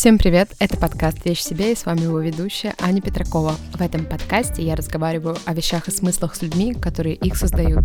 Всем привет! Это подкаст «Вещь себе» и с вами его ведущая Аня Петракова. В этом подкасте я разговариваю о вещах и смыслах с людьми, которые их создают.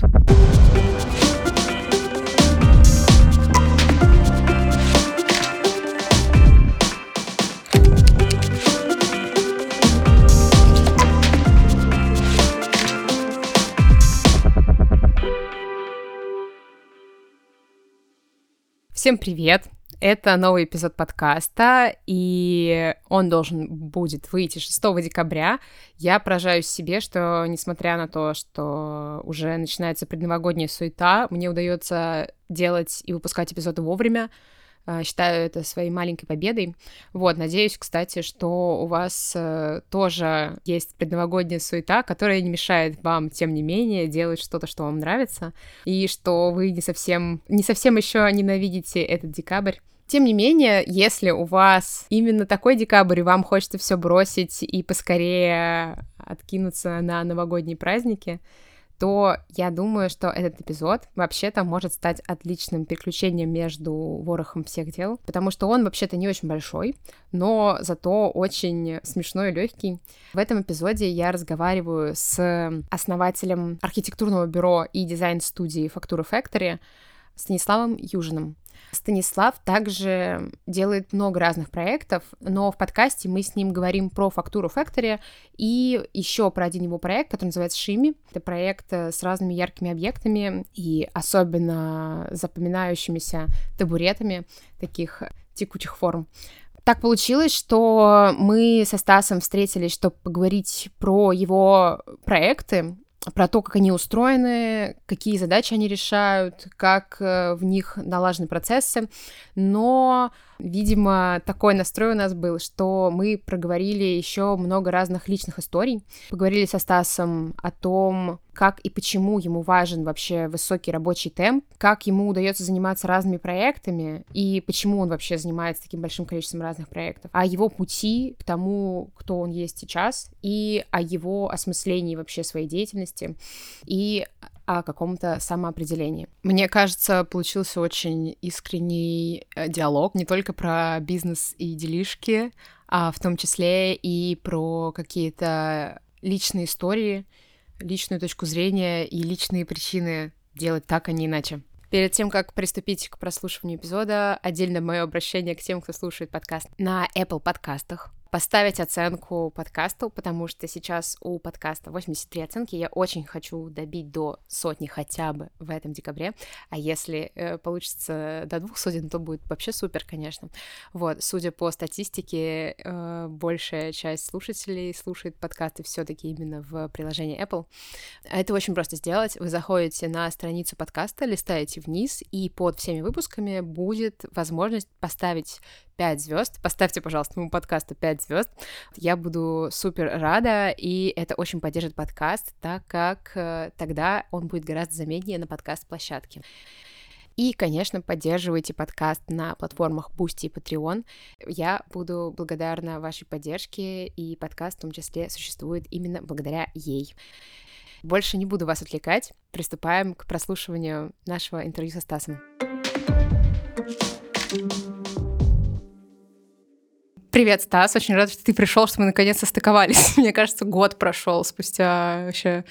Всем привет! Это новый эпизод подкаста, и он должен будет выйти 6 декабря. Я поражаюсь себе, что, несмотря на то, что уже начинается предновогодняя суета, мне удается делать и выпускать эпизоды вовремя. А, считаю это своей маленькой победой. Вот, надеюсь, кстати, что у вас э, тоже есть предновогодняя суета, которая не мешает вам, тем не менее, делать что-то, что вам нравится, и что вы не совсем, не совсем еще ненавидите этот декабрь. Тем не менее, если у вас именно такой декабрь, и вам хочется все бросить и поскорее откинуться на новогодние праздники, то я думаю, что этот эпизод вообще-то может стать отличным переключением между ворохом всех дел, потому что он вообще-то не очень большой, но зато очень смешной и легкий. В этом эпизоде я разговариваю с основателем архитектурного бюро и дизайн-студии Фактуры Factory Станиславом Южиным. Станислав также делает много разных проектов, но в подкасте мы с ним говорим про фактуру Factory и еще про один его проект, который называется Шими. Это проект э, с разными яркими объектами и особенно запоминающимися табуретами таких текучих форм. Так получилось, что мы со Стасом встретились, чтобы поговорить про его проекты, про то, как они устроены, какие задачи они решают, как э, в них налажены процессы. Но, видимо, такой настрой у нас был, что мы проговорили еще много разных личных историй. Поговорили со Стасом о том, как и почему ему важен вообще высокий рабочий темп, как ему удается заниматься разными проектами и почему он вообще занимается таким большим количеством разных проектов, о его пути к тому, кто он есть сейчас, и о его осмыслении вообще своей деятельности, и о каком-то самоопределении. Мне кажется, получился очень искренний э, диалог не только про бизнес и делишки, а в том числе и про какие-то личные истории, личную точку зрения и личные причины делать так, а не иначе. Перед тем, как приступить к прослушиванию эпизода, отдельно мое обращение к тем, кто слушает подкаст на Apple подкастах поставить оценку подкасту, потому что сейчас у подкаста 83 оценки. Я очень хочу добить до сотни хотя бы в этом декабре. А если э, получится до двух сотен, то будет вообще супер, конечно. Вот, судя по статистике, э, большая часть слушателей слушает подкасты все-таки именно в приложении Apple. Это очень просто сделать. Вы заходите на страницу подкаста, листаете вниз, и под всеми выпусками будет возможность поставить 5 звезд. Поставьте, пожалуйста, моему подкасту 5 звезд. Я буду супер рада, и это очень поддержит подкаст, так как э, тогда он будет гораздо заметнее на подкаст-площадке. И, конечно, поддерживайте подкаст на платформах Boosty и Patreon. Я буду благодарна вашей поддержке, и подкаст в том числе существует именно благодаря ей. Больше не буду вас отвлекать. Приступаем к прослушиванию нашего интервью со Стасом. Привет, Стас. Очень рад, что ты пришел, что мы наконец состыковались. Мне кажется, год прошел спустя вообще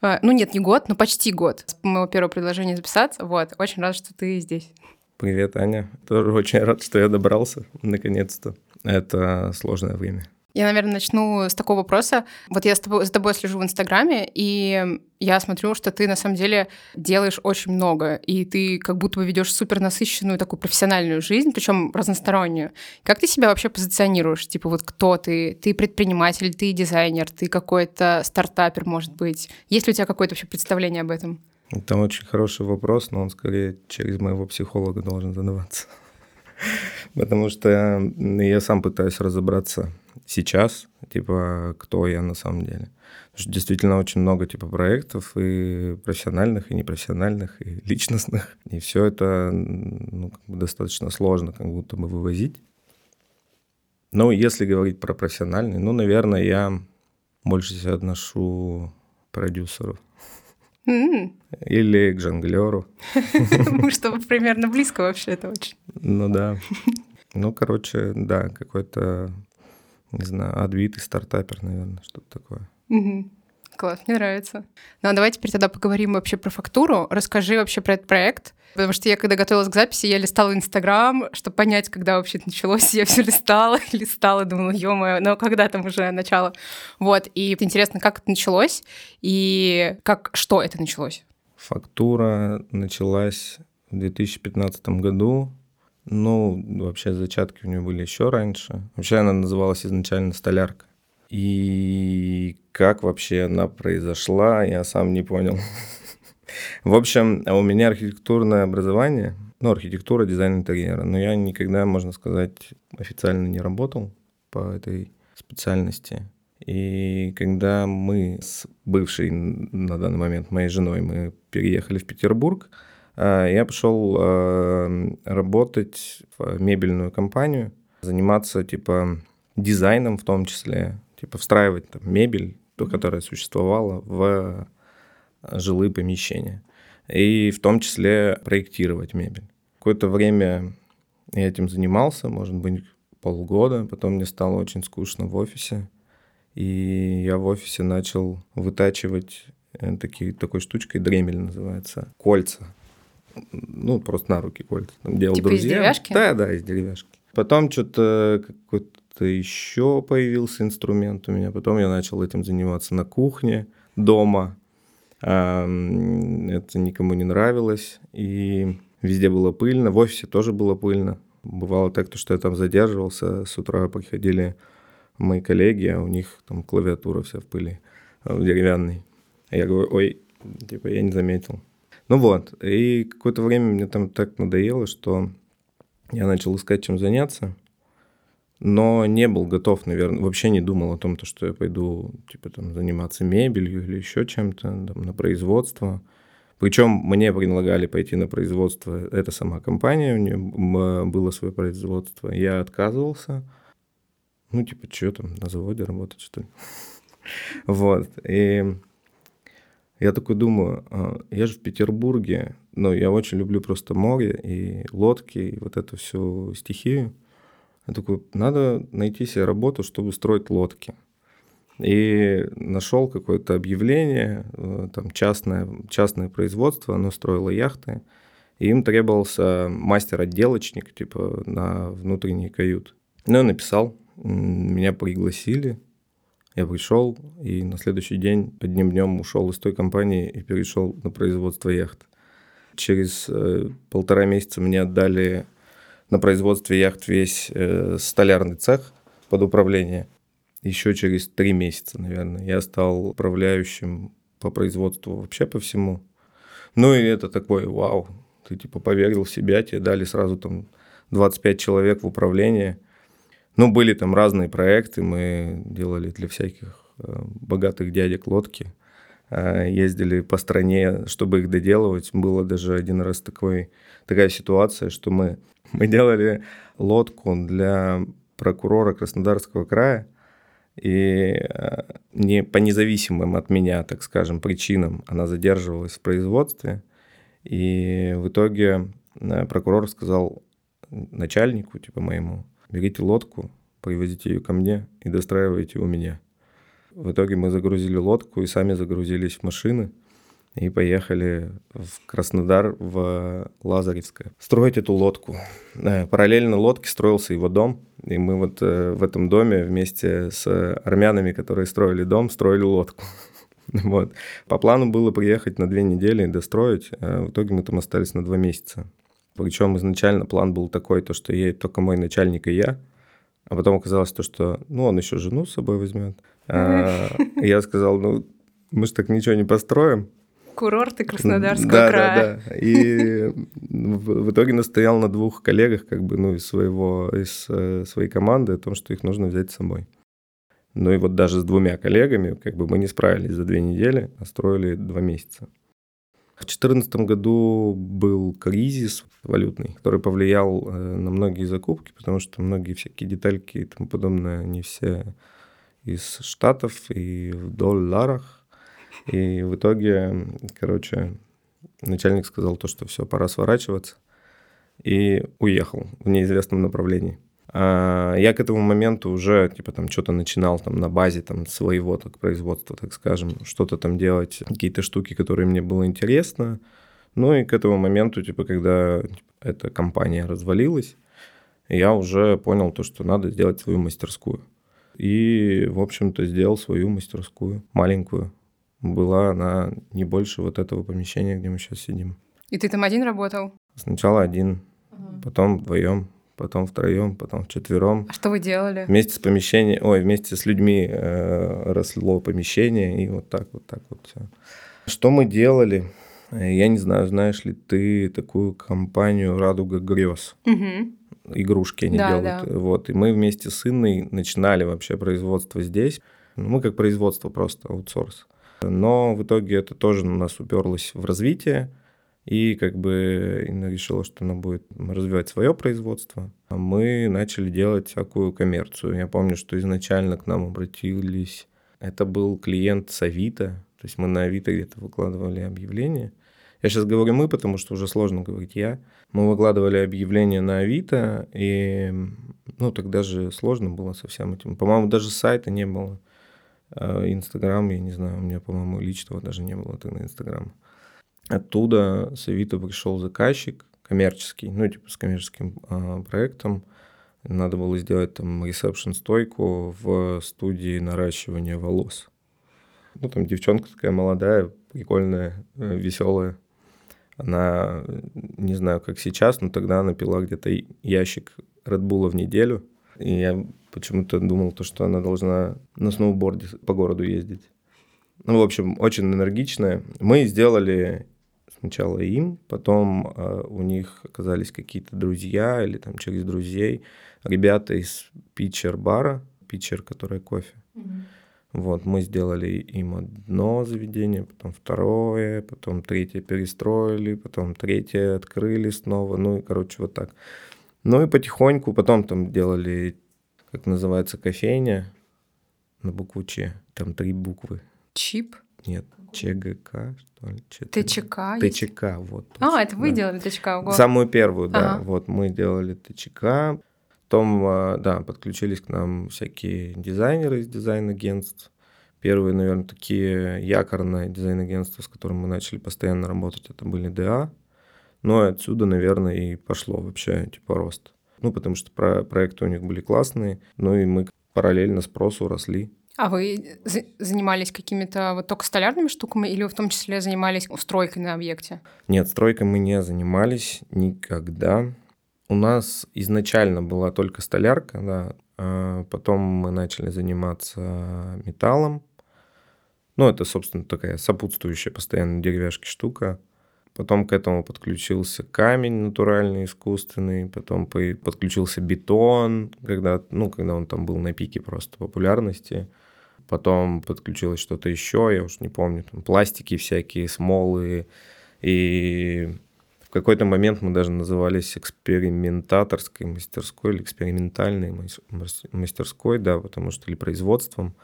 а, ну нет, не год, но почти год с моего первого предложения записаться. Вот, очень рад, что ты здесь. Привет, Аня. Тоже очень рад, что я добрался, наконец-то. Это сложное время. Я, наверное, начну с такого вопроса. Вот я с тобой, за тобой слежу в Инстаграме, и я смотрю, что ты на самом деле делаешь очень много, и ты как будто бы ведешь супер насыщенную такую профессиональную жизнь, причем разностороннюю. Как ты себя вообще позиционируешь? Типа вот кто ты? Ты предприниматель, ты дизайнер, ты какой-то стартапер, может быть? Есть ли у тебя какое-то вообще представление об этом? Это очень хороший вопрос, но он скорее через моего психолога должен задаваться. Потому что я сам пытаюсь разобраться сейчас, типа, кто я на самом деле. Потому что действительно очень много, типа, проектов и профессиональных, и непрофессиональных, и личностных. И все это ну, как бы достаточно сложно как будто бы вывозить. Но если говорить про профессиональный, ну, наверное, я больше себя отношу к продюсеру. Mm. Или к жонглеру. Мы что, примерно близко вообще это очень. Ну да. Ну, короче, да, какой-то, не знаю, отбитый стартапер, наверное, что-то такое. Угу. Класс, мне нравится. Ну, а давай теперь тогда поговорим вообще про фактуру. Расскажи вообще про этот проект. Потому что я, когда готовилась к записи, я листала Инстаграм, чтобы понять, когда вообще это началось. Я все листала, листала, думала, ё но когда там уже начало. Вот, и интересно, как это началось и как, что это началось? Фактура началась в 2015 году. Ну, вообще зачатки у нее были еще раньше. Вообще она называлась изначально «Столярка». И как вообще она произошла, я сам не понял. В общем, у меня архитектурное образование, ну, архитектура, дизайн интерьера, но я никогда, можно сказать, официально не работал по этой специальности. И когда мы с бывшей на данный момент моей женой мы переехали в Петербург, я пошел а, работать в мебельную компанию, заниматься типа дизайном в том числе, типа встраивать там, мебель, то, которая существовала в жилые помещения. И в том числе проектировать мебель. Какое-то время я этим занимался, может быть, полгода. Потом мне стало очень скучно в офисе. И я в офисе начал вытачивать э, такие, такой штучкой, дремель называется, кольца. Ну, просто на руки кольца. Там делал типа друзья. из деревяшки? Да, да, из деревяшки. Потом что-то какой-то то еще появился инструмент у меня. Потом я начал этим заниматься на кухне, дома. Это никому не нравилось. И везде было пыльно. В офисе тоже было пыльно. Бывало так, что я там задерживался. С утра приходили мои коллеги, а у них там клавиатура вся в пыли, э, в деревянной. А я говорю, ой, типа я не заметил. Ну вот, и какое-то время мне там так надоело, что я начал искать, чем заняться но не был готов, наверное, вообще не думал о том, то, что я пойду, типа, там, заниматься мебелью или еще чем-то, на производство. Причем мне предлагали пойти на производство, это сама компания, у нее было свое производство, я отказывался. Ну, типа, что там, на заводе работать, что ли? Вот, и я такой думаю, а, я же в Петербурге, но я очень люблю просто море и лодки, и вот эту всю стихию. Я такой, надо найти себе работу, чтобы строить лодки. И нашел какое-то объявление, э, там частное, частное производство, оно строило яхты, и им требовался мастер-отделочник, типа, на внутренний кают. Ну, я написал, меня пригласили, я пришел, и на следующий день одним днем ушел из той компании и перешел на производство яхт. Через э, полтора месяца мне отдали на производстве яхт весь э, столярный цех под управление. Еще через три месяца, наверное, я стал управляющим по производству вообще по всему. Ну и это такой, вау, ты типа поверил в себя, тебе дали сразу там 25 человек в управление. Ну, были там разные проекты, мы делали для всяких э, богатых дядек лодки, э, ездили по стране, чтобы их доделывать. Было даже один раз такой, такая ситуация, что мы мы делали лодку для прокурора Краснодарского края, и э, не по независимым от меня, так скажем, причинам она задерживалась в производстве. И в итоге прокурор сказал начальнику, типа моему, берите лодку, привозите ее ко мне и достраивайте у меня. В итоге мы загрузили лодку и сами загрузились в машины и поехали в Краснодар, в Лазаревское, строить эту лодку. Э, параллельно лодке строился его дом, и мы вот э, в этом доме вместе с армянами, которые строили дом, строили лодку. Вот. По плану было приехать на две недели и достроить, а в итоге мы там остались на два месяца. Причем изначально план был такой, то, что едет только мой начальник и я, а потом оказалось то, что ну, он еще жену с собой возьмет. А, я сказал, ну, мы же так ничего не построим, курорты Краснодарского да, края. Да, да. И в итоге настоял на двух коллегах, как бы, ну, из своего, из э, своей команды, о том, что их нужно взять с собой. Ну и вот даже с двумя коллегами, как бы мы не справились за две недели, а строили два месяца. В 2014 году был кризис валютный, который повлиял э, на многие закупки, потому что многие всякие детальки и тому подобное, они все из Штатов и в долларах, и в итоге, короче, начальник сказал то, что все, пора сворачиваться. и уехал в неизвестном направлении. А я к этому моменту уже, типа, там, что-то начинал там на базе там своего так, производства, так скажем, что-то там делать, какие-то штуки, которые мне было интересно. Ну и к этому моменту, типа, когда типа, эта компания развалилась, я уже понял то, что надо сделать свою мастерскую. И, в общем-то, сделал свою мастерскую, маленькую. Была она не больше вот этого помещения, где мы сейчас сидим. И ты там один работал? Сначала один, угу. потом вдвоем, потом втроем, потом вчетвером. А что вы делали? Вместе с помещением, ой, вместе с людьми э, росло помещение, и вот так, вот так вот все. Что мы делали? Я не знаю, знаешь ли ты такую компанию «Радуга грез»? Угу. Игрушки они да, делают. Да. Вот. И мы вместе с Инной начинали вообще производство здесь. Ну, мы как производство просто, аутсорс. Но в итоге это тоже у нас уперлось в развитие. И как бы Инна решила, что она будет развивать свое производство. А мы начали делать всякую коммерцию. Я помню, что изначально к нам обратились... Это был клиент с Авито. То есть мы на Авито где-то выкладывали объявление. Я сейчас говорю мы, потому что уже сложно говорить я. Мы выкладывали объявление на Авито, и ну тогда же сложно было со всем этим. По-моему, даже сайта не было. А Инстаграм, я не знаю, у меня, по-моему, личного даже не было тогда Инстаграма. Оттуда с Авито пришел заказчик коммерческий, ну, типа с коммерческим э, проектом. Надо было сделать там ресепшн-стойку в студии наращивания волос. Ну, там девчонка такая молодая, прикольная, э, веселая. Она, не знаю, как сейчас, но тогда она пила где-то ящик Редбула в неделю. И я почему-то думал, то, что она должна на сноуборде по городу ездить. Ну, в общем, очень энергичная. Мы сделали сначала им, потом э, у них оказались какие-то друзья или там через друзей, ребята из питчер-бара, питчер, который кофе. Mm-hmm. Вот, мы сделали им одно заведение, потом второе, потом третье перестроили, потом третье открыли снова, ну и, короче, вот так. Ну и потихоньку потом там делали, как называется, кофейня на букву Ч, там три буквы. Чип? Нет, ЧГК, что ли? ТЧК? ТЧК, вот. А, это вы да. делали ТЧК? Ого. Самую первую, да. Ага. Вот мы делали ТЧК. Потом, а, да, подключились к нам всякие дизайнеры из дизайн-агентств. Первые, наверное, такие якорные дизайн-агентства, с которыми мы начали постоянно работать, это были ДА. Но отсюда, наверное, и пошло вообще, типа, рост. Ну, потому что про проекты у них были классные, ну и мы параллельно спросу росли. А вы занимались какими-то вот только столярными штуками или вы в том числе занимались стройкой на объекте? Нет, стройкой мы не занимались никогда. У нас изначально была только столярка, да, а потом мы начали заниматься металлом. Ну, это, собственно, такая сопутствующая постоянно деревяшки штука. Потом к этому подключился камень натуральный, искусственный, потом подключился бетон, когда, ну, когда он там был на пике просто популярности потом подключилось что-то еще, я уж не помню, там пластики всякие, смолы, и в какой-то момент мы даже назывались экспериментаторской мастерской или экспериментальной мастерской, да, потому что или производством,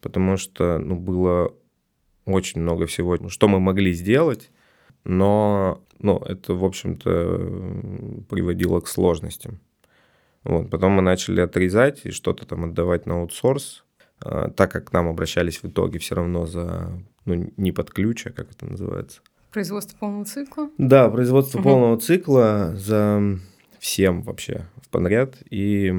потому что ну, было очень много всего, что мы могли сделать, но ну, это, в общем-то, приводило к сложностям. Вот. Потом мы начали отрезать и что-то там отдавать на аутсорс, так как к нам обращались в итоге все равно за, ну, не под ключ, а как это называется? Производство полного цикла? Да, производство угу. полного цикла за всем вообще в подряд. И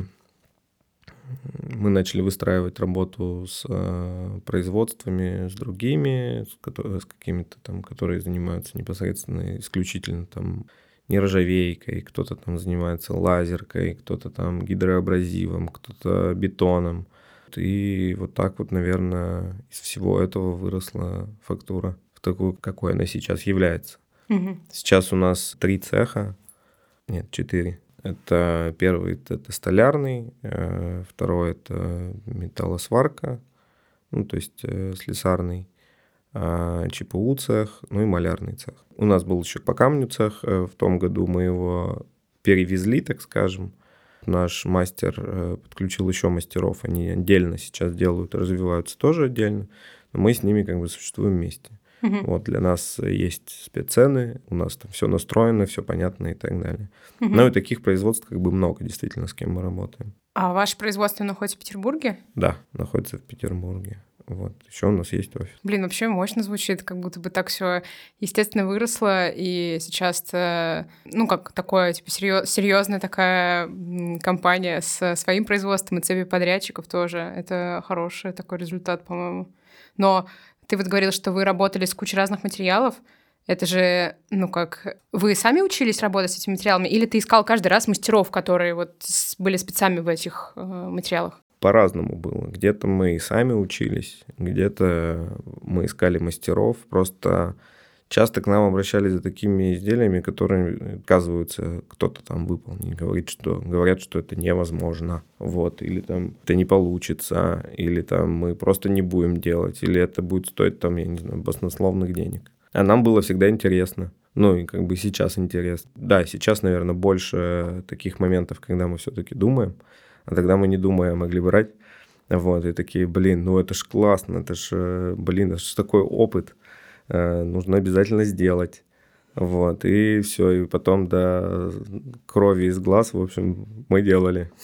мы начали выстраивать работу с э, производствами, с другими, с, с какими-то там, которые занимаются непосредственно исключительно там нержавейкой, кто-то там занимается лазеркой, кто-то там гидроабразивом, кто-то бетоном. И вот так вот, наверное, из всего этого выросла фактура в такую, какой она сейчас является. Угу. Сейчас у нас три цеха, нет, четыре. Это первый это столярный, э, второй это металлосварка, ну то есть э, слесарный, а, ЧПУ цех, ну и малярный цех. У нас был еще по камню цех, э, в том году мы его перевезли, так скажем, Наш мастер э, подключил еще мастеров, они отдельно сейчас делают, развиваются тоже отдельно, но мы с ними как бы существуем вместе. Угу. Вот для нас есть спеццены, у нас там все настроено, все понятно и так далее. Угу. Ну и таких производств как бы много, действительно, с кем мы работаем. А ваше производство находится в Петербурге? Да, находится в Петербурге. Вот. Еще у нас есть офис. Блин, вообще мощно звучит, как будто бы так все естественно выросло, и сейчас, ну, как такое, типа, серьез, серьезная такая компания с своим производством и цепью подрядчиков тоже. Это хороший такой результат, по-моему. Но ты вот говорил, что вы работали с кучей разных материалов. Это же, ну как, вы сами учились работать с этими материалами, или ты искал каждый раз мастеров, которые вот были спецами в этих э, материалах? По-разному было. Где-то мы и сами учились, где-то мы искали мастеров. Просто часто к нам обращались за такими изделиями, которые отказываются кто-то там выполнить. Говорит, что, говорят, что это невозможно. Вот, или там это не получится, или там мы просто не будем делать, или это будет стоить там, я не знаю, баснословных денег. А нам было всегда интересно. Ну, и как бы сейчас интересно. Да, сейчас, наверное, больше таких моментов, когда мы все-таки думаем. А тогда мы не думая могли брать. Вот, и такие, блин, ну это ж классно, это ж, э, блин, это ж такой опыт, э, нужно обязательно сделать. Вот, и все, и потом до крови из глаз, в общем, мы делали.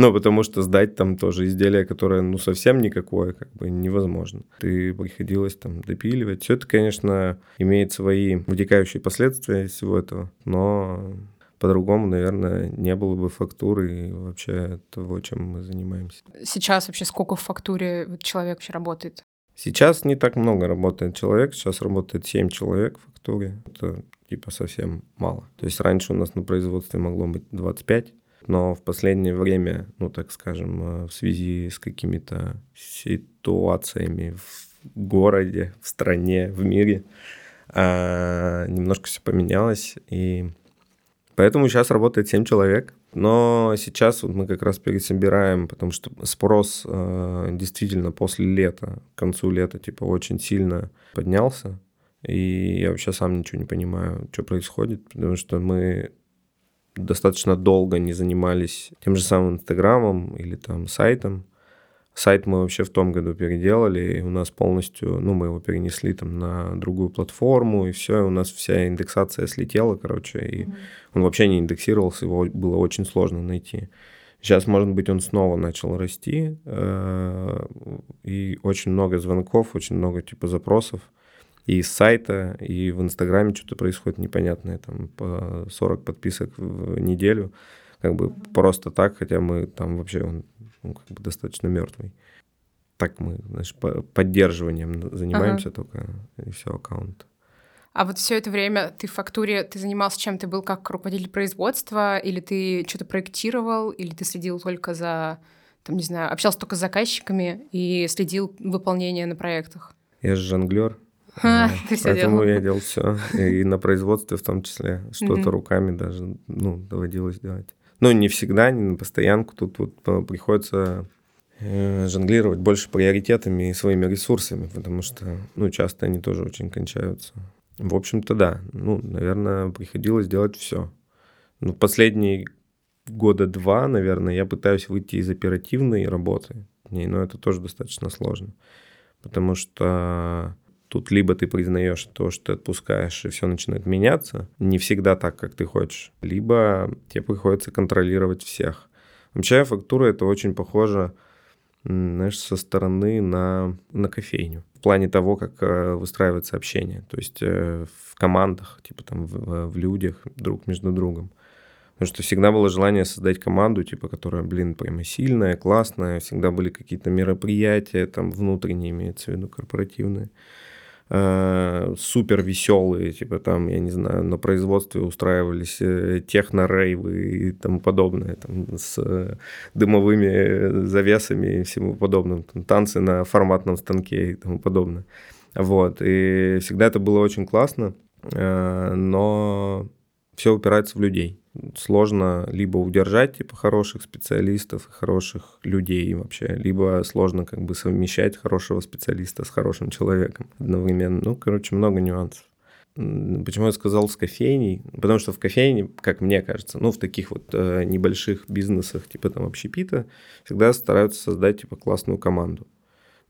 Ну, потому что сдать там тоже изделие, которое, ну, совсем никакое, как бы невозможно. И приходилось там допиливать. Все это, конечно, имеет свои вытекающие последствия всего этого, но по-другому, наверное, не было бы фактуры и вообще того, чем мы занимаемся. Сейчас вообще сколько в фактуре человек вообще работает? Сейчас не так много работает человек, сейчас работает 7 человек в фактуре. Это типа совсем мало. То есть раньше у нас на производстве могло быть 25, но в последнее время, ну так скажем, э, в связи с какими-то ситуациями в городе, в стране, в мире, а, немножко все поменялось, и Поэтому сейчас работает 7 человек. Но сейчас вот мы как раз пересобираем, потому что спрос э, действительно после лета, к концу лета, типа, очень сильно поднялся. И я вообще сам ничего не понимаю, что происходит, потому что мы достаточно долго не занимались тем же самым Инстаграмом или там сайтом. Сайт мы вообще в том году переделали, и у нас полностью, ну, мы его перенесли там на другую платформу, и все, и у нас вся индексация слетела, короче, и mm-hmm. он вообще не индексировался, его было очень сложно найти. Сейчас, может быть, он снова начал расти, э, и очень много звонков, очень много типа запросов и с сайта, и в Инстаграме что-то происходит непонятное, там по 40 подписок в неделю, как бы просто так, хотя мы там вообще он ну, как бы достаточно мертвый. Так мы, знаешь, поддерживанием занимаемся ага. только, и все, аккаунт. А вот все это время ты в фактуре, ты занимался чем? Ты был как руководитель производства, или ты что-то проектировал, или ты следил только за, там, не знаю, общался только с заказчиками и следил выполнение на проектах? Я же жонглер, а, поэтому я делал все. И на производстве в том числе. Что-то руками даже ну, доводилось делать. Ну, не всегда, не на постоянку. Тут вот э, приходится э, жонглировать больше приоритетами и своими ресурсами, потому что, ну, часто они тоже очень кончаются. В общем-то, да. Ну, наверное, приходилось делать все. Ну, последние года два, наверное, я пытаюсь выйти из оперативной работы, но это тоже достаточно сложно, потому что Тут либо ты признаешь то, что ты отпускаешь, и все начинает меняться, не всегда так, как ты хочешь, либо тебе приходится контролировать всех. Вообще фактура это очень похоже, знаешь, со стороны на, на кофейню. В плане того, как э, выстраивается общение. То есть э, в командах, типа там в, в людях, друг между другом. Потому что всегда было желание создать команду, типа, которая, блин, прямо сильная, классная. Всегда были какие-то мероприятия, там, внутренние, имеется в виду, корпоративные э, супер веселые, типа там, я не знаю, на производстве устраивались э, техно-рейвы и тому подобное, там, с э, дымовыми завесами и всему подобным, там, танцы на форматном станке и тому подобное. Вот, и всегда это было очень классно, но все упирается в людей сложно либо удержать типа хороших специалистов хороших людей вообще, либо сложно как бы совмещать хорошего специалиста с хорошим человеком одновременно. Ну, короче, много нюансов. Почему я сказал с кофейней? Потому что в кофейне, как мне кажется, ну, в таких вот э, небольших бизнесах, типа там общепита, всегда стараются создать, типа, классную команду.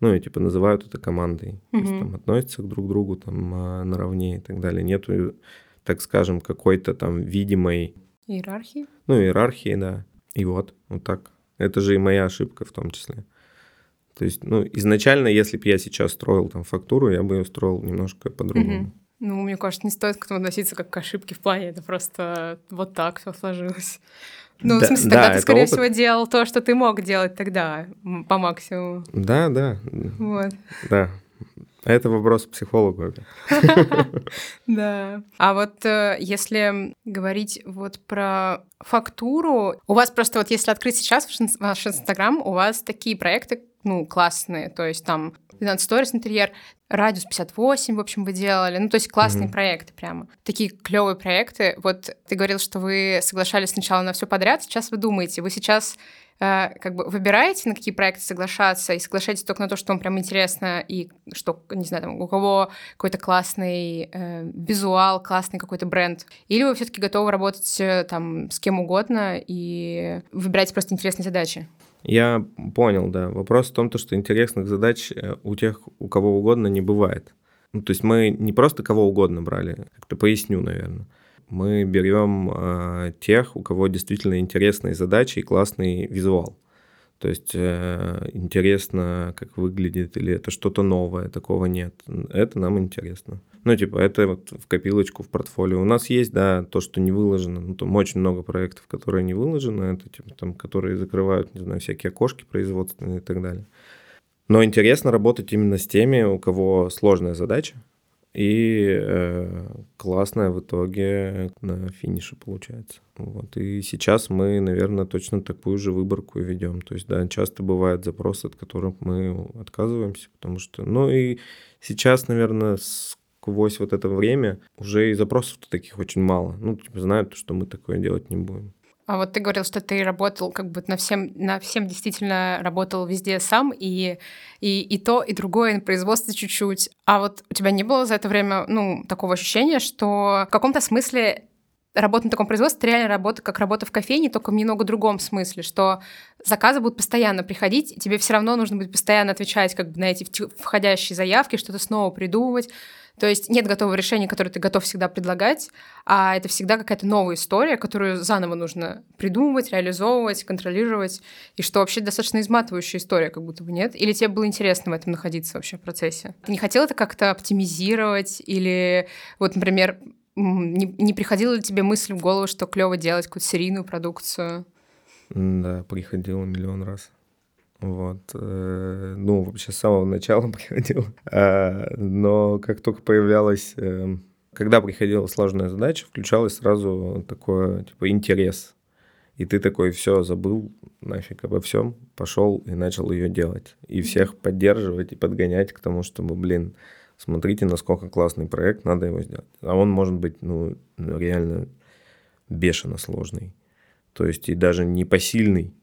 ну, и типа называют это командой. Мгм. То есть там относятся к друг другу там а, наравне и так далее. Нету, так скажем, какой-то там видимой, Иерархии? ну, иерархии, да. И вот, вот так. Это же и моя ошибка в том числе. То есть, ну, изначально, если бы я сейчас строил там фактуру, я бы ее строил немножко по-другому. Мгм. Ну, мне кажется, не стоит к этому относиться как к ошибке в плане, это просто вот так все сложилось. Ну, в Да- смысле, да, тогда ты, это скорее опыт. всего, делал то, что ты мог делать тогда, по максимуму. Да, да, Вот. да. Это вопрос психологу. Да. А вот э, если говорить вот про фактуру, у вас просто вот если открыть сейчас ваш ин- ваш Инстаграм, у вас такие проекты, ну, классные, то есть там 12 Stories интерьер, Радиус 58, в общем, вы делали. Ну, то есть классные Мгм. проекты прямо. Такие клевые проекты. Вот ты говорил, что вы соглашались сначала на все подряд, сейчас вы думаете, вы сейчас как бы выбираете, на какие проекты соглашаться, и соглашаетесь только на то, что вам прям интересно, и что, не знаю, там, у кого какой-то классный э, визуал, классный какой-то бренд. Или вы все-таки готовы работать э, там с кем угодно и выбираете просто интересные задачи? Я понял, да. Вопрос в том, то, что интересных задач э, у тех, у кого угодно, не бывает. Ну, то есть мы не просто кого угодно брали, как-то поясню, наверное. Мы берем э, тех, у кого действительно интересные задачи и классный визуал. То есть э, интересно, как выглядит, или это что-то новое, такого нет. Это нам интересно. Ну, типа, это вот в копилочку, в портфолио. У нас есть, да, то, что не выложено. Ну, там очень много проектов, которые не выложены. Это, типа, там, которые закрывают, не знаю, всякие окошки производственные и так далее. Но интересно работать именно с теми, у кого сложная задача, и э, классная в итоге на финише получается. Вот. И сейчас мы, наверное, точно такую же выборку и ведем. То есть, да, часто бывают запросы, от которых мы отказываемся, потому что, ну и сейчас, наверное, сквозь вот это время уже и запросов таких очень мало. Ну, типа, знают, что мы такое делать не будем. А вот ты говорил, что ты работал как бы на всем, на всем действительно работал везде сам, и, и, и то, и другое, и на производстве чуть-чуть. А вот у тебя не было за это время, ну, такого ощущения, что в каком-то смысле работа на таком производстве это реально работа, как работа в кофейне, только в немного другом смысле, что заказы будут постоянно приходить, и тебе все равно нужно будет постоянно отвечать как бы на эти входящие заявки, что-то снова придумывать. То есть нет готового решения, которое ты готов всегда предлагать, а это всегда какая-то новая история, которую заново нужно придумывать, реализовывать, контролировать, и что вообще достаточно изматывающая история, как будто бы нет. Или тебе было интересно в этом находиться вообще в процессе? Ты не хотел это как-то оптимизировать? Или вот, например, не, не приходила ли тебе мысль в голову, что клево делать какую-то серийную продукцию? Да, приходило миллион раз. Вот. э, Ну, вообще с самого начала приходил. А, Но как только появлялась... э, Когда приходила сложная задача, включалось сразу такое, типа, интерес. И ты такой, все, забыл нафиг обо всем, пошел и начал ее делать. И всех поддерживать и подгонять к тому, чтобы, блин, смотрите, насколько классный проект, надо его сделать. А он может быть, ну, реально бешено сложный. То есть и даже непосильный.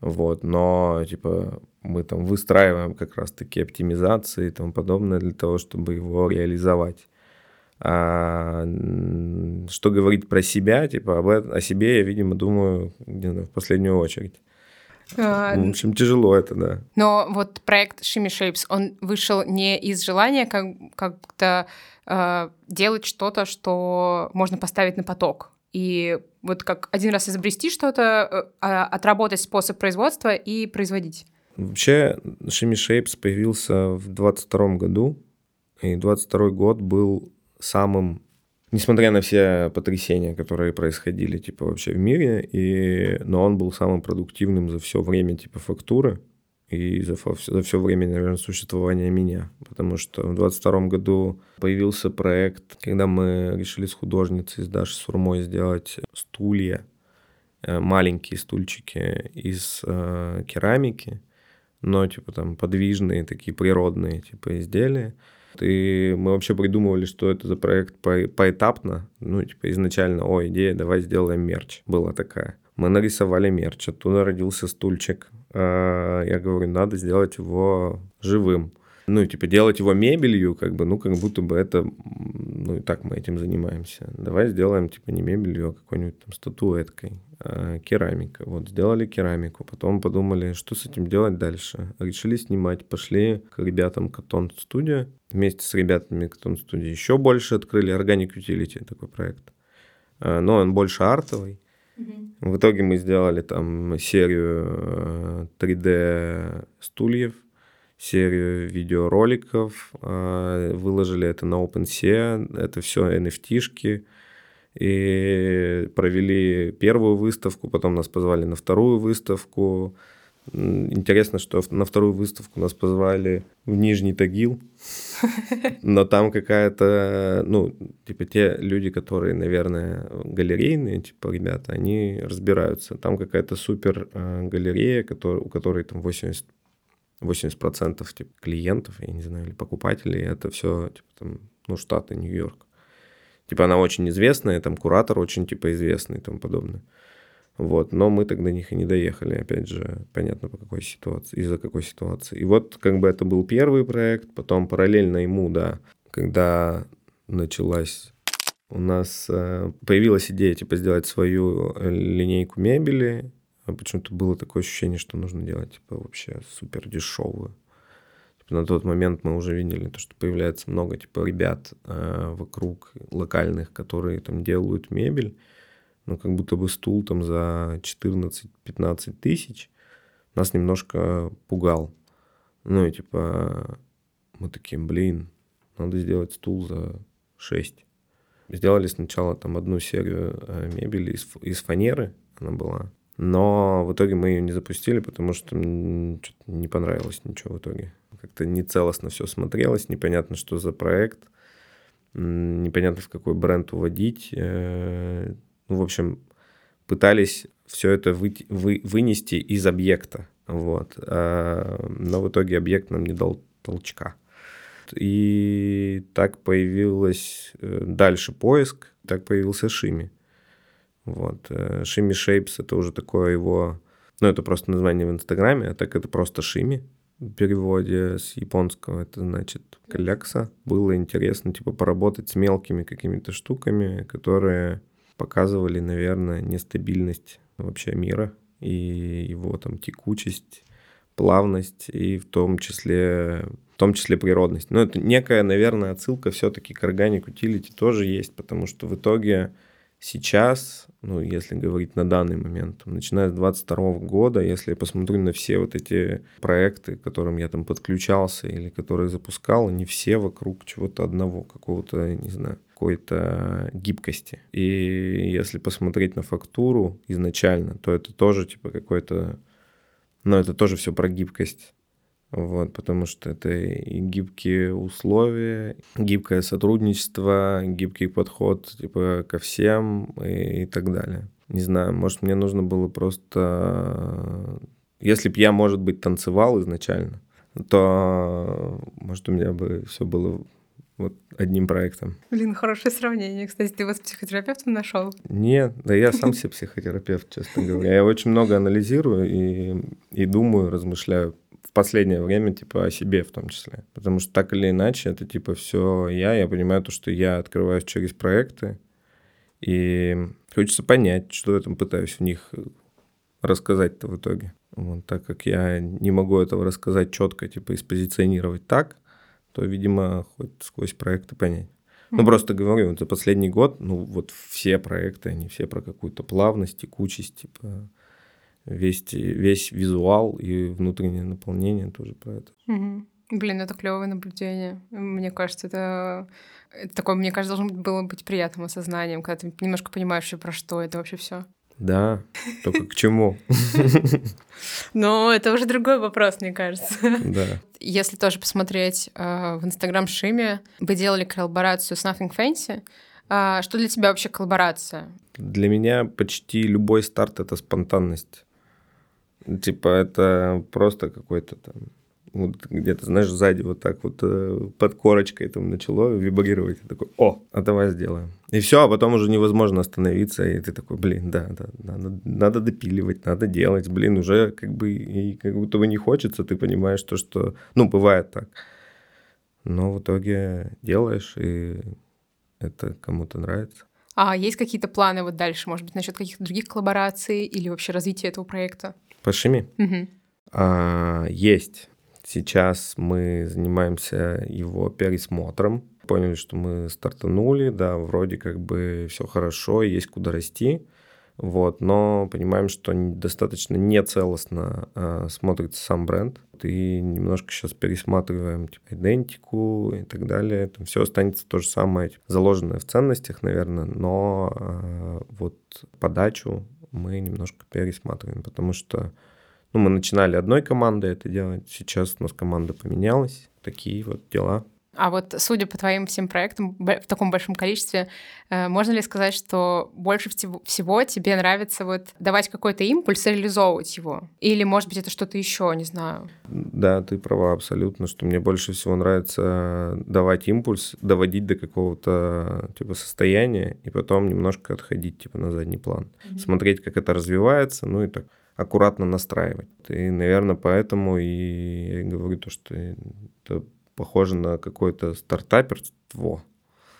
Вот, но, типа, мы там выстраиваем как раз-таки оптимизации и тому подобное для того, чтобы его реализовать. А что говорить про себя, типа, об о себе я, видимо, думаю, не знаю, в последнюю очередь. А, В общем, тяжело это, да. Но вот проект Shimmy Shapes, он вышел не из желания как, как-то э, делать что-то, что можно поставить на поток. И вот как один раз изобрести что-то, э, отработать способ производства и производить. Вообще, Shimmy Shapes появился в 22 году, и 22 год был самым, несмотря на все потрясения, которые происходили, типа, вообще в мире, и, но он был самым продуктивным за все время, типа, фактуры, и за, за все время, наверное, существования меня. Потому что в 22 году появился проект, когда мы решили с художницей, с Дашей Сурмой сделать стулья, э, маленькие стульчики из э, керамики, но типа там подвижные, такие природные типа изделия. И мы вообще придумывали, что это за проект по- поэтапно. Ну, типа изначально, о, идея, давай сделаем мерч. Была такая. Мы нарисовали мерч, оттуда родился стульчик. А, Я говорю, надо сделать его живым. Ну, типа, делать его мебелью, как бы, ну, как будто бы это, ну, и так мы этим занимаемся. Давай сделаем, типа, не мебелью, а какой-нибудь там статуэткой. А, керамика. Вот, сделали керамику. Потом подумали, что с этим делать дальше. Решили снимать. Пошли к ребятам Катон Студия. Вместе с ребятами Катон Студия еще больше открыли. Organic Utility такой проект. А, но он больше артовый. В итоге мы сделали там серию 3D э, стульев, серию видеороликов, э, выложили это на OpenSea, это все NFT-шки, и провели первую выставку, потом нас позвали на вторую выставку, Интересно, что на вторую выставку нас позвали в Нижний Тагил, но там какая-то, ну, типа те люди, которые, наверное, галерейные, типа ребята, они разбираются. Там какая-то супер э, галерея, который, у которой там 80 80% типа, клиентов, я не знаю, или покупателей, это все, типа, там, ну, штаты, Нью-Йорк. Типа она очень известная, там куратор очень, типа, известный и тому подобное. Вот, но мы тогда них и не доехали, опять же, понятно по какой ситуации, из-за какой ситуации. И вот как бы это был первый проект, потом параллельно ему, да, когда началась у нас э, появилась идея типа сделать свою линейку мебели. А почему-то было такое ощущение, что нужно делать типа вообще супер дешевую. Типа, на тот момент мы уже видели то, что появляется много типа ребят э, вокруг локальных, которые там делают мебель ну, как будто бы стул там за 14-15 тысяч нас немножко пугал. Ну, и типа, мы такие, блин, надо сделать стул за 6. Сделали сначала там одну серию э, мебели из, из фанеры, она была. Но в итоге мы ее не запустили, потому что не понравилось ничего в итоге. Как-то нецелостно все смотрелось, непонятно, что за проект, непонятно, в какой бренд уводить. Э, ну, в общем, пытались все это вы, вы, вынести из объекта. Вот. А, но в итоге объект нам не дал толчка. И так появилась э, дальше поиск, так появился Шими. Вот. Э, Шими Shapes это уже такое его... Ну, это просто название в Инстаграме, а так это просто Шими в переводе с японского. Это значит коллекса. Было интересно, типа, поработать с мелкими какими-то штуками, которые показывали, наверное, нестабильность вообще мира и его там текучесть, плавность и в том числе в том числе природность. Но это некая, наверное, отсылка все-таки к Organic Utility тоже есть, потому что в итоге сейчас, ну, если говорить на данный момент, начиная с 22 года, если я посмотрю на все вот эти проекты, к которым я там подключался или которые запускал, они все вокруг чего-то одного, какого-то, не знаю, какой-то гибкости. И если посмотреть на фактуру изначально, то это тоже типа какой-то... Но это тоже все про гибкость. Вот, потому что это и гибкие условия, гибкое сотрудничество, гибкий подход типа ко всем и, и так далее. Не знаю, может мне нужно было просто... Если бы я, может быть, танцевал изначально, то, может, у меня бы все было вот одним проектом. Блин, хорошее сравнение. Кстати, ты вот с психотерапевтом нашел? Нет, да я сам себе психотерапевт, честно говоря. Я очень много анализирую и, и думаю, размышляю последнее время, типа, о себе в том числе. Потому что так или иначе, это, типа, все я. Я понимаю то, что я открываюсь через проекты, и хочется понять, что я там пытаюсь в них рассказать-то в итоге. Вот, так как я не могу этого рассказать четко, типа, и спозиционировать так, то, видимо, хоть сквозь проекты понять. Ну, просто говорю, вот за последний год, ну, вот все проекты, они все про какую-то плавность, текучесть, типа, весь, весь визуал и внутреннее наполнение тоже про это. Угу. Блин, это клевое наблюдение. Мне кажется, это, это такое, мне кажется, должно было быть приятным осознанием, когда ты немножко понимаешь, про что это вообще все. Да, только к чему? Ну, это уже другой вопрос, мне кажется. Да. Если тоже посмотреть э, в Инстаграм Шиме, вы делали коллаборацию с Nothing Fancy. А, что для тебя вообще коллаборация? Для меня почти любой старт — это спонтанность. Типа это просто какой-то там вот где-то, знаешь, сзади вот так вот э, под корочкой там начало вибрировать. Я такой, о, а давай сделаем. И все, а потом уже невозможно остановиться, и ты такой, блин, да, да, надо, надо допиливать, надо делать, блин, уже как бы и как будто бы не хочется, ты понимаешь то, что, ну, бывает так. но в итоге делаешь, и это кому-то нравится. А есть какие-то планы вот дальше, может быть, насчет каких-то других коллабораций или вообще развития этого проекта? По Шими? Угу. А, есть. Сейчас мы занимаемся его пересмотром. Поняли, что мы стартанули, да, вроде как бы все хорошо, есть куда расти. Вот, но понимаем, что достаточно нецелостно э, смотрится сам бренд. И немножко сейчас пересматриваем типа, идентику и так далее. Там все останется то же самое, типа, заложенное в ценностях, наверное, но э, вот подачу мы немножко пересматриваем, потому что ну, мы начинали одной командой это делать, сейчас у нас команда поменялась. Такие вот дела. А вот судя по твоим всем проектам в таком большом количестве, э, можно ли сказать, что больше всего тебе нравится вот давать какой-то импульс и реализовывать его? Или, может быть, это что-то еще, не знаю? Да, ты права абсолютно, что мне больше всего нравится давать импульс, доводить до какого-то типа состояния и потом немножко отходить типа на задний план, mm-hmm. смотреть, как это развивается, ну и так аккуратно настраивать. И, наверное, поэтому и я говорю то, что это похоже на какое-то стартаперство.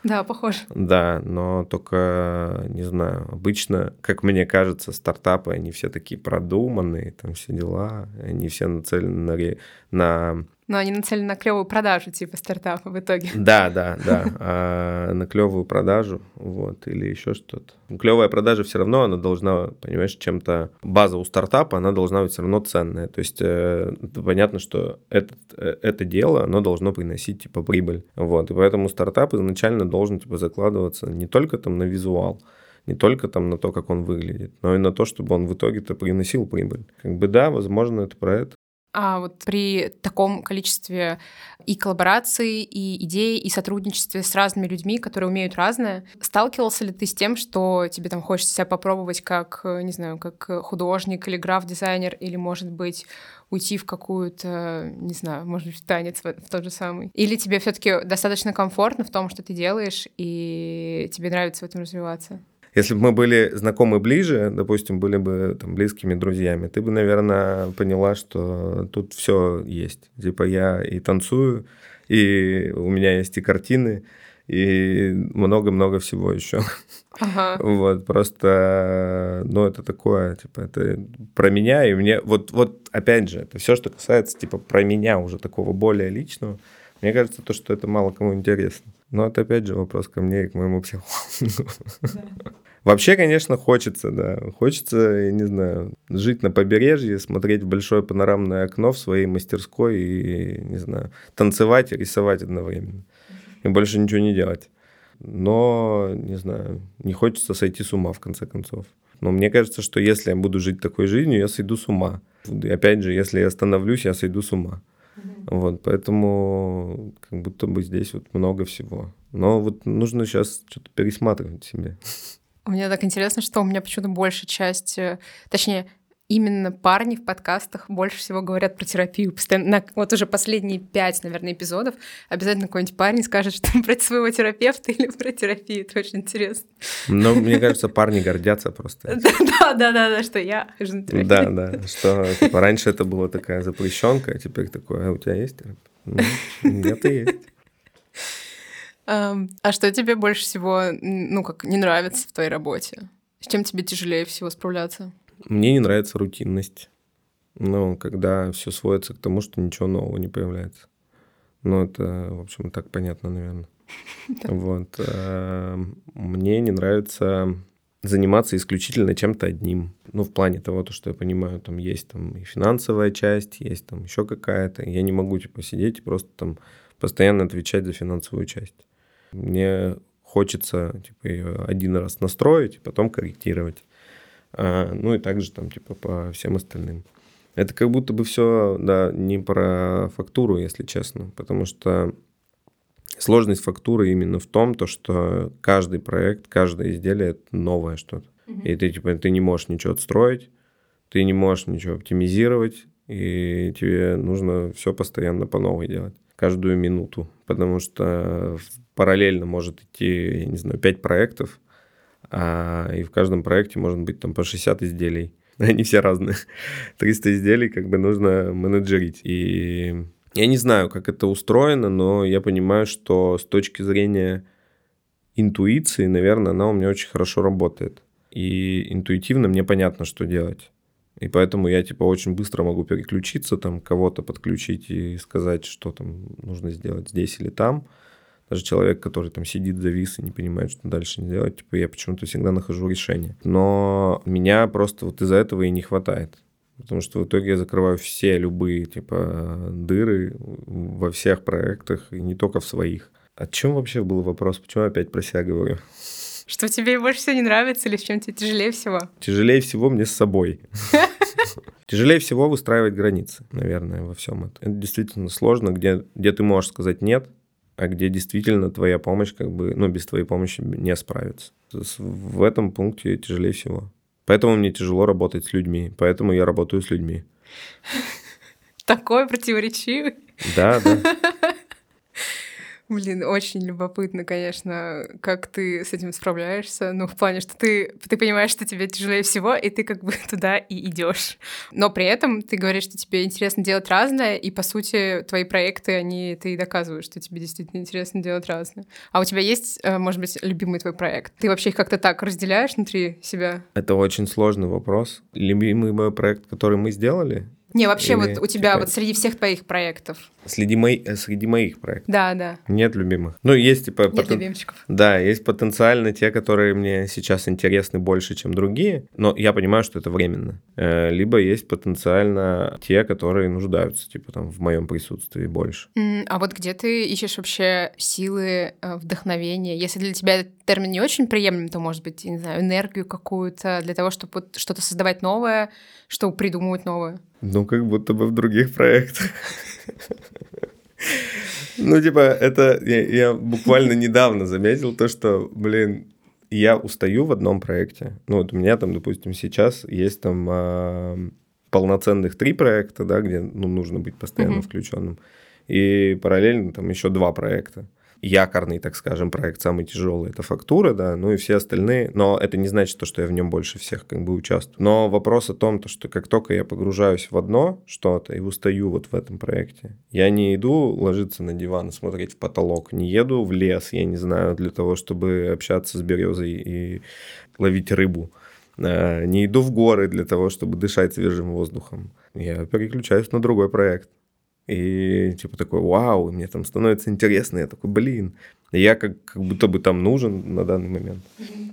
Да, похоже. Да, но только, не знаю, обычно, как мне кажется, стартапы, они все такие продуманные, там все дела, они все нацелены на, на но они нацелены на клевую продажу, типа стартапа в итоге. Да, да, да. А на клевую продажу, вот, или еще что-то. Клевая продажа все равно, она должна, понимаешь, чем-то... База у стартапа, она должна быть все равно ценная. То есть э, понятно, что этот, э, это дело, оно должно приносить, типа, прибыль. Вот, и поэтому стартап изначально должен, типа, закладываться не только там на визуал, не только там на то, как он выглядит, но и на то, чтобы он в итоге-то приносил прибыль. Как бы да, возможно, это про это. А вот при таком количестве и коллабораций, и идей, и сотрудничестве с разными людьми, которые умеют разное, сталкивался ли ты с тем, что тебе там хочется себя попробовать как, не знаю, как художник или граф-дизайнер, или, может быть, уйти в какую-то, не знаю, может быть, танец в тот же самый? Или тебе все таки достаточно комфортно в том, что ты делаешь, и тебе нравится в этом развиваться? Если бы мы были знакомы ближе, допустим, были бы там близкими друзьями, ты бы, наверное, поняла, что тут все есть. Типа я и танцую, и у меня есть и картины, и много-много всего еще. Ага. Вот, просто, ну, это такое, типа, это про меня, и мне, вот, вот, опять же, это все, что касается, типа, про меня уже такого более личного. Мне кажется, то, что это мало кому интересно. Но это, опять же, вопрос ко мне и к моему психологу. Да. Вообще, конечно, хочется, да. Хочется, я не знаю, жить на побережье, смотреть в большое панорамное окно в своей мастерской и, не знаю, танцевать и рисовать одновременно. И больше ничего не делать. Но, не знаю, не хочется сойти с ума, в конце концов. Но мне кажется, что если я буду жить такой жизнью, я сойду с ума. И опять же, если я остановлюсь, я сойду с ума. Вот, поэтому как будто бы здесь вот много всего. Но вот нужно сейчас что-то пересматривать себе. Мне так интересно, что у меня почему-то большая часть, э, точнее, именно парни в подкастах больше всего говорят про терапию. Постоянно, вот уже последние пять, наверное, эпизодов обязательно какой-нибудь парень скажет, что про своего терапевта или про терапию. Это очень интересно. Но мне кажется, парни гордятся просто. Да, да, да, да, что я терапия. Да, да, что типа, раньше это была такая запрещенка, а теперь такое, а у тебя есть терапия? Ну, где-то есть. А что тебе больше всего, ну, как не нравится в твоей работе? С чем тебе тяжелее всего справляться? Мне не нравится рутинность. Ну, когда все сводится к тому, что ничего нового не появляется. Ну, это, в общем, так понятно, наверное. Вот. Э, мне не нравится заниматься исключительно чем-то одним. Ну, в плане того, то, что я понимаю, там есть там и финансовая часть, есть там еще какая-то. Я не могу, типа, сидеть и просто там постоянно отвечать за финансовую часть. Мне хочется типа, ее один раз настроить, потом корректировать. А, ну и также там типа по всем остальным. Это как будто бы все, да, не про фактуру, если честно, потому что сложность фактуры именно в том, то, что каждый проект, каждое изделие это новое что-то. Mm-hmm. И ты типа ты не можешь ничего отстроить, ты не можешь ничего оптимизировать, и тебе нужно все постоянно по новой делать каждую минуту, потому что параллельно может идти, я не знаю, 5 проектов, а, и в каждом проекте может быть там по 60 изделий. Они все разные. 300 изделий как бы нужно менеджерить. И Я не знаю, как это устроено, но я понимаю, что с точки зрения интуиции, наверное, она у меня очень хорошо работает. И интуитивно мне понятно, что делать. И поэтому я, типа, очень быстро могу переключиться, там, кого-то подключить и сказать, что там нужно сделать здесь или там. Даже человек, который там сидит, завис и не понимает, что дальше не делать, типа, я почему-то всегда нахожу решение. Но меня просто вот из-за этого и не хватает. Потому что в итоге я закрываю все любые, типа, дыры во всех проектах, и не только в своих. О чем вообще был вопрос? Почему я опять про себя говорю? Что тебе больше всего не нравится или в чем тебе тяжелее всего? Тяжелее всего мне с собой. Тяжелее всего выстраивать границы, наверное, во всем этом. Это действительно сложно, где, где ты можешь сказать нет, а где действительно твоя помощь, как бы, ну, без твоей помощи не справится. В этом пункте тяжелее всего. Поэтому мне тяжело работать с людьми, поэтому я работаю с людьми. Такой противоречивый. Да, да. Блин, очень любопытно, конечно, как ты с этим справляешься. Ну, в плане, что ты, ты понимаешь, что тебе тяжелее всего, и ты как бы туда и идешь. Но при этом ты говоришь, что тебе интересно делать разное, и, по сути, твои проекты, они, ты и доказываешь, что тебе действительно интересно делать разное. А у тебя есть, э, может быть, любимый твой проект? Ты вообще их как-то так разделяешь внутри себя? Это очень сложный вопрос. Любимый мой проект, который мы сделали, не, вообще Или, вот у тебя вот среди всех твоих проектов. Среди, мои, э, среди моих проектов. Да, да. Нет любимых. Ну, есть типа... Нет потен... любимчиков. Да, есть потенциально те, которые мне сейчас интересны больше, чем другие, но я понимаю, что это временно. Э, либо есть потенциально те, которые нуждаются, типа там в моем присутствии больше. А вот где ты ищешь вообще силы, э, вдохновения? Если для тебя этот термин не очень приемлем, то, может быть, не знаю, энергию какую-то для того, чтобы что-то создавать новое, чтобы придумывать новое? Ну, как будто бы в других проектах. Ну, типа, это я, я буквально недавно заметил то, что, блин, я устаю в одном проекте. Ну, вот у меня там, допустим, сейчас есть там а, полноценных три проекта, да, где ну, нужно быть постоянно mm-hmm. включенным. И параллельно там еще два проекта якорный, так скажем, проект самый тяжелый, это фактура, да, ну и все остальные, но это не значит то, что я в нем больше всех как бы участвую. Но вопрос о том, то, что как только я погружаюсь в одно что-то и устаю вот в этом проекте, я не иду ложиться на диван и смотреть в потолок, не еду в лес, я не знаю, для того, чтобы общаться с березой и ловить рыбу. А, не иду в горы для того, чтобы дышать свежим воздухом. Я переключаюсь на другой проект. И типа такой, вау, мне там становится интересно. Я такой, блин, я как, как будто бы там нужен на данный момент.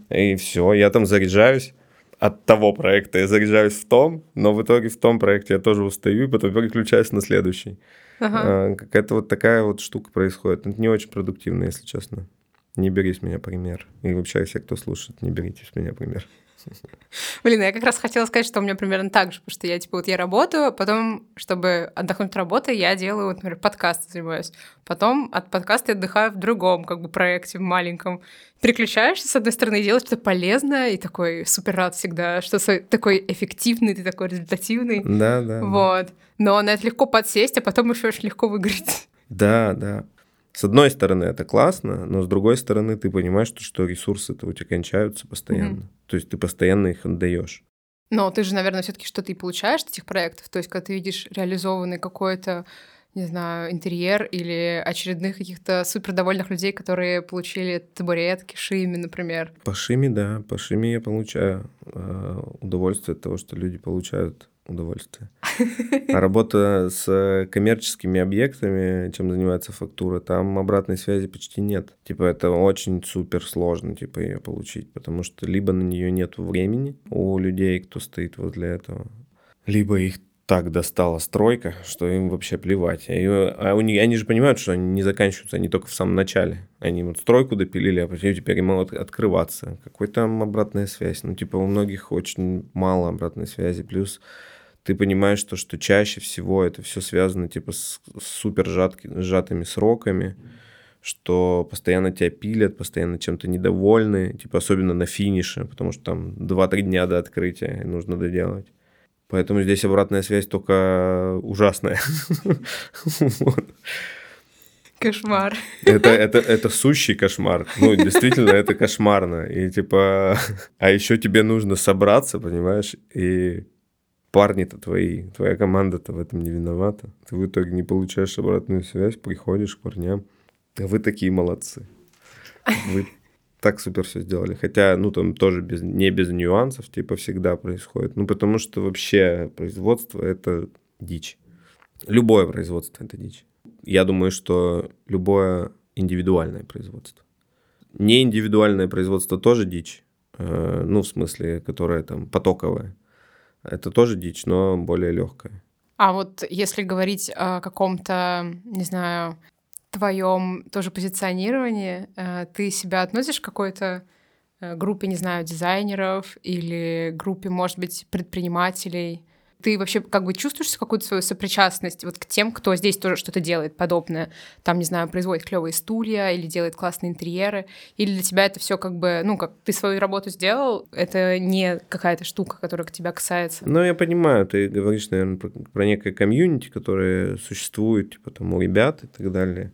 И все, я там заряжаюсь от того проекта, я заряжаюсь в том, но в итоге в том проекте я тоже устаю, и потом переключаюсь на следующий. Ага. А, какая-то вот такая вот штука происходит. Это не очень продуктивно, если честно. Не бери с меня пример. И вообще все, кто слушает, не берите с меня пример. Блин, я как раз хотела сказать, что у меня примерно так же, потому что я, типа, вот я работаю, а потом, чтобы отдохнуть от работы, я делаю, вот, например, подкасты занимаюсь. Потом от подкаста я отдыхаю в другом, как бы, проекте, в маленьком. Переключаешься, с одной стороны, делаешь что-то полезное, и такой супер рад всегда, что такой эффективный, ты такой результативный. Да, да. Вот. Но на это легко подсесть, а потом еще очень легко выиграть. Да, да. С одной стороны, это классно, но с другой стороны, ты понимаешь, что, что ресурсы-то у тебя кончаются постоянно. Mm-hmm. То есть ты постоянно их отдаешь. Но ты же, наверное, все-таки что-то и получаешь от этих проектов. То есть, когда ты видишь реализованный какой-то, не знаю, интерьер или очередных каких-то супер довольных людей, которые получили табуретки, шими, например. По шиме, да, по шиме я получаю э, удовольствие от того, что люди получают удовольствие. А работа с коммерческими объектами, чем занимается фактура, там обратной связи почти нет. Типа это очень супер сложно, типа ее получить, потому что либо на нее нет времени у людей, кто стоит возле этого, либо их так достала стройка, что им вообще плевать. Ее, а у них, они же понимают, что они не заканчиваются, они только в самом начале. Они вот стройку допилили, а теперь им могут открываться. Какой там обратная связь? Ну, типа, у многих очень мало обратной связи. Плюс ты понимаешь то, что чаще всего это все связано типа с супер жатки, сжатыми сроками, что постоянно тебя пилят, постоянно чем-то недовольны, типа особенно на финише, потому что там 2-3 дня до открытия нужно доделать. Поэтому здесь обратная связь только ужасная. Кошмар. Это, это, это сущий кошмар. Ну, действительно, это кошмарно. И типа, а еще тебе нужно собраться, понимаешь, и парни-то твои, твоя команда-то в этом не виновата. Ты в итоге не получаешь обратную связь, приходишь к парням. Вы такие молодцы. Вы так супер все сделали. Хотя, ну, там тоже без, не без нюансов, типа, всегда происходит. Ну, потому что вообще производство — это дичь. Любое производство — это дичь. Я думаю, что любое индивидуальное производство. Не индивидуальное производство тоже дичь. Э, ну, в смысле, которое там потоковое. Это тоже дичь, но более легкая. А вот если говорить о каком-то, не знаю, твоем тоже позиционировании, э, ты себя относишь к какой-то э, группе, не знаю, дизайнеров или группе, может быть, предпринимателей? Ты вообще как бы чувствуешь какую-то свою сопричастность вот к тем, кто здесь тоже что-то делает подобное? Там, не знаю, производит клевые стулья или делает классные интерьеры? Или для тебя это все как бы, ну, как ты свою работу сделал, это не какая-то штука, которая к тебя касается? Ну, я понимаю, ты говоришь, наверное, про, про некое комьюнити, которое существует, типа, там, у ребят и так далее.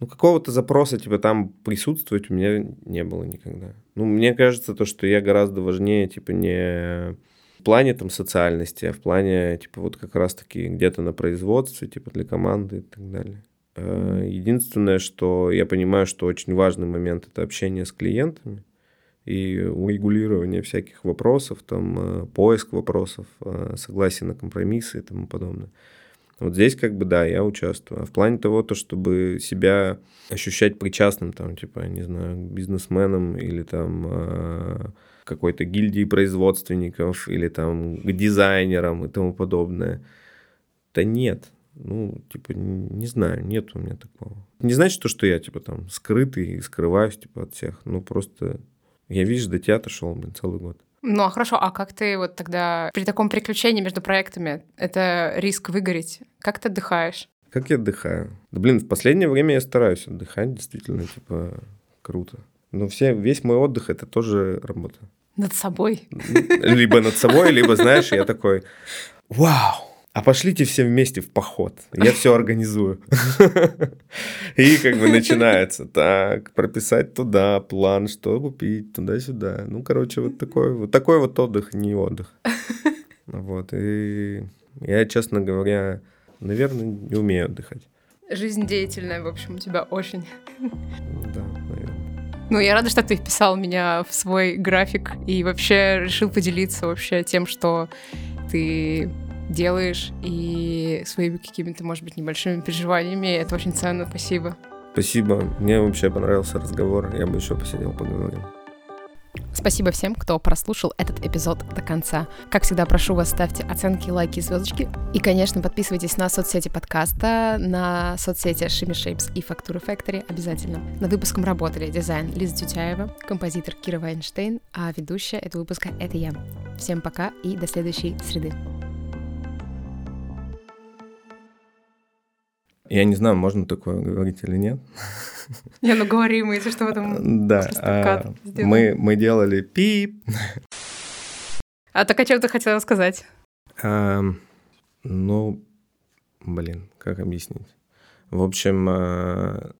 Ну, какого-то запроса, типа, там присутствовать у меня не было никогда. Ну, мне кажется, то, что я гораздо важнее, типа, не в плане там социальности, а в плане, типа, вот как раз-таки где-то на производстве, типа, для команды и так далее. Э, единственное, что я понимаю, что очень важный момент — это общение с клиентами и урегулирование всяких вопросов, там, э, поиск вопросов, э, согласие на компромиссы и тому подобное. Вот здесь как бы, да, я участвую. А в плане того, то, чтобы себя ощущать причастным, там, типа, не знаю, бизнесменом или там какой-то гильдии производственников или там к дизайнерам и тому подобное. Да нет. Ну, типа, не знаю, нет у меня такого. Не значит то, что я, типа, там, скрытый и скрываюсь, типа, от всех. Ну, просто я, видишь, до театра шел, блин, целый год. Ну, а хорошо, а как ты вот тогда при таком приключении между проектами, это риск выгореть, как ты отдыхаешь? Как я отдыхаю? Да, блин, в последнее время я стараюсь отдыхать, действительно, типа, круто. Но все, весь мой отдых — это тоже работа. Над собой. Либо над собой, либо, знаешь, я такой, вау, а пошлите все вместе в поход. Я все организую. И как бы начинается. Так, прописать туда план, что купить, туда-сюда. Ну, короче, вот такой вот такой вот отдых, не отдых. Вот. И я, честно говоря, наверное, не умею отдыхать. Жизнь деятельная, в общем, у тебя очень. Да, наверное. Ну, я рада, что ты вписал меня в свой график и вообще решил поделиться вообще тем, что ты делаешь и своими какими-то, может быть, небольшими переживаниями. Это очень ценно. Спасибо. Спасибо. Мне вообще понравился разговор. Я бы еще посидел, поговорил. Спасибо всем, кто прослушал этот эпизод до конца. Как всегда, прошу вас, ставьте оценки, лайки, звездочки. И, конечно, подписывайтесь на соцсети подкаста, на соцсети Shimmy Shapes и Factory Factory обязательно. Над выпуском работали дизайн Лиза Тютяева, композитор Кира Вайнштейн, а ведущая этого выпуска — это я. Всем пока и до следующей среды. Я не знаю, можно такое говорить или нет. Не, ну говори мы, если что, потом Да, а, мы, мы делали пип. А так о чем ты хотела сказать? А, ну, блин, как объяснить? В общем, а,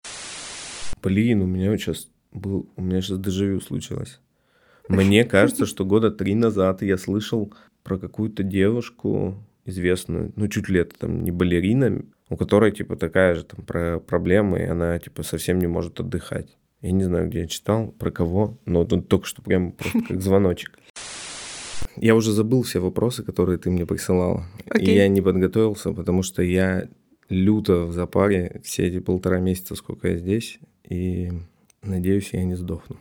блин, у меня сейчас был, у меня сейчас дежавю случилось. Мне кажется, что года три назад я слышал про какую-то девушку известную, ну, чуть ли это там не балерина, у которой, типа, такая же там про проблема, и она, типа, совсем не может отдыхать. Я не знаю, где я читал, про кого, но тут только что прям просто как звоночек. Я уже забыл все вопросы, которые ты мне присылала. Okay. И я не подготовился, потому что я люто в запаре все эти полтора месяца, сколько я здесь, и надеюсь, я не сдохну.